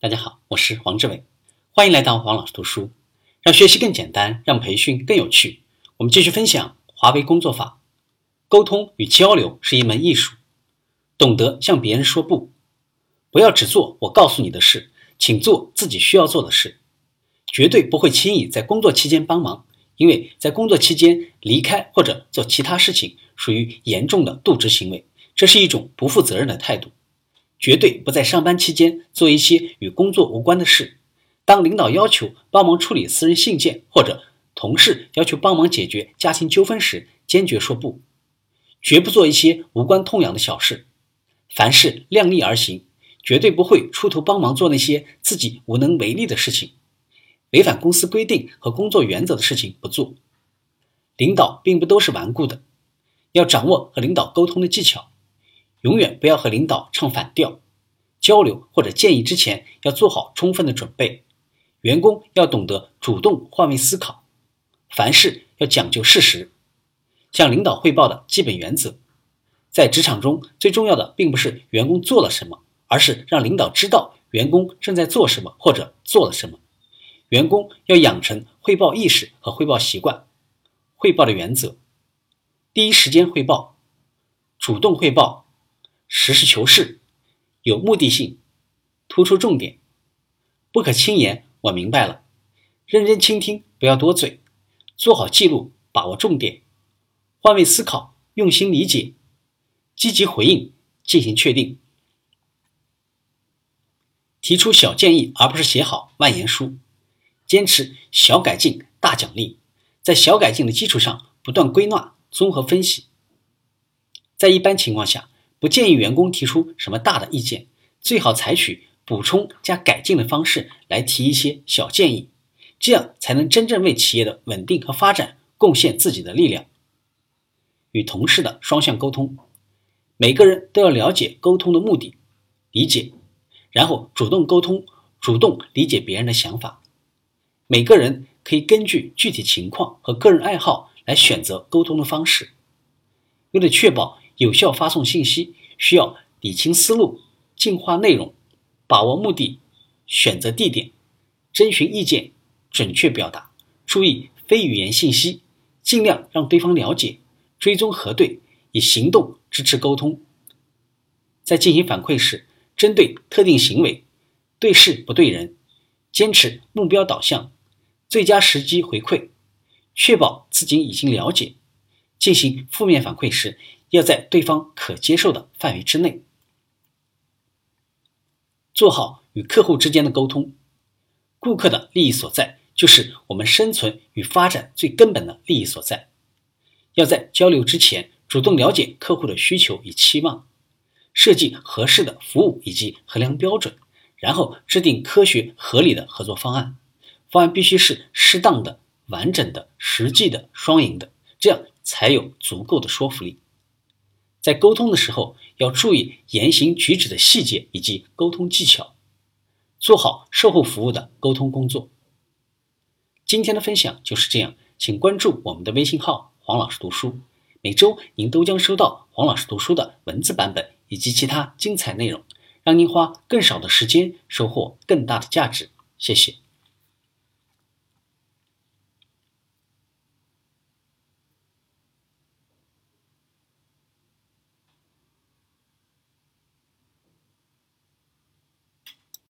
大家好，我是黄志伟，欢迎来到黄老师读书，让学习更简单，让培训更有趣。我们继续分享华为工作法。沟通与交流是一门艺术，懂得向别人说不，不要只做我告诉你的事，请做自己需要做的事。绝对不会轻易在工作期间帮忙，因为在工作期间离开或者做其他事情，属于严重的渎职行为，这是一种不负责任的态度。绝对不在上班期间做一些与工作无关的事。当领导要求帮忙处理私人信件，或者同事要求帮忙解决家庭纠纷时，坚决说不。绝不做一些无关痛痒的小事。凡事量力而行，绝对不会出头帮忙做那些自己无能为力的事情。违反公司规定和工作原则的事情不做。领导并不都是顽固的，要掌握和领导沟通的技巧。永远不要和领导唱反调，交流或者建议之前要做好充分的准备。员工要懂得主动换位思考，凡事要讲究事实。向领导汇报的基本原则，在职场中最重要的并不是员工做了什么，而是让领导知道员工正在做什么或者做了什么。员工要养成汇报意识和汇报习惯。汇报的原则：第一时间汇报，主动汇报。实事求是，有目的性，突出重点，不可轻言。我明白了，认真倾听，不要多嘴，做好记录，把握重点，换位思考，用心理解，积极回应，进行确定。提出小建议，而不是写好万言书。坚持小改进大奖励，在小改进的基础上不断归纳、综合分析。在一般情况下。不建议员工提出什么大的意见，最好采取补充加改进的方式来提一些小建议，这样才能真正为企业的稳定和发展贡献自己的力量。与同事的双向沟通，每个人都要了解沟通的目的，理解，然后主动沟通，主动理解别人的想法。每个人可以根据具体情况和个人爱好来选择沟通的方式，为了确保。有效发送信息需要理清思路、净化内容、把握目的、选择地点、征询意见、准确表达，注意非语言信息，尽量让对方了解，追踪核对，以行动支持沟通。在进行反馈时，针对特定行为，对事不对人，坚持目标导向，最佳时机回馈，确保自己已经了解。进行负面反馈时，要在对方可接受的范围之内，做好与客户之间的沟通。顾客的利益所在，就是我们生存与发展最根本的利益所在。要在交流之前，主动了解客户的需求与期望，设计合适的服务以及衡量标准，然后制定科学合理的合作方案。方案必须是适当的、完整的、实际的、双赢的，这样才有足够的说服力。在沟通的时候，要注意言行举止的细节以及沟通技巧，做好售后服务的沟通工作。今天的分享就是这样，请关注我们的微信号“黄老师读书”，每周您都将收到黄老师读书的文字版本以及其他精彩内容，让您花更少的时间收获更大的价值。谢谢。